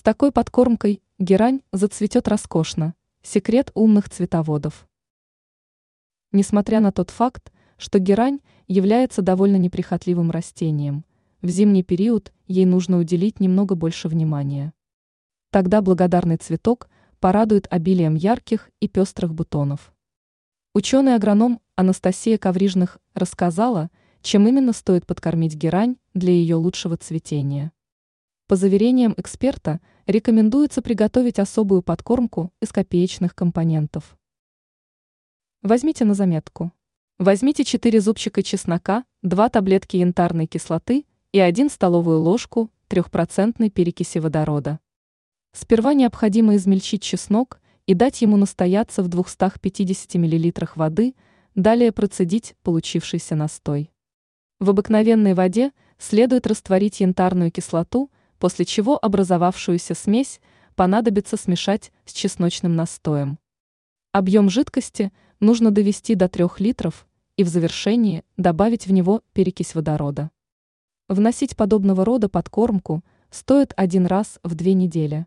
С такой подкормкой герань зацветет роскошно. Секрет умных цветоводов. Несмотря на тот факт, что герань является довольно неприхотливым растением, в зимний период ей нужно уделить немного больше внимания. Тогда благодарный цветок порадует обилием ярких и пестрых бутонов. Ученый-агроном Анастасия Коврижных рассказала, чем именно стоит подкормить герань для ее лучшего цветения. По заверениям эксперта, рекомендуется приготовить особую подкормку из копеечных компонентов. Возьмите на заметку. Возьмите 4 зубчика чеснока, 2 таблетки янтарной кислоты и 1 столовую ложку 3% перекиси водорода. Сперва необходимо измельчить чеснок и дать ему настояться в 250 мл воды, далее процедить получившийся настой. В обыкновенной воде следует растворить янтарную кислоту – после чего образовавшуюся смесь понадобится смешать с чесночным настоем. Объем жидкости нужно довести до 3 литров и в завершении добавить в него перекись водорода. Вносить подобного рода подкормку стоит один раз в две недели.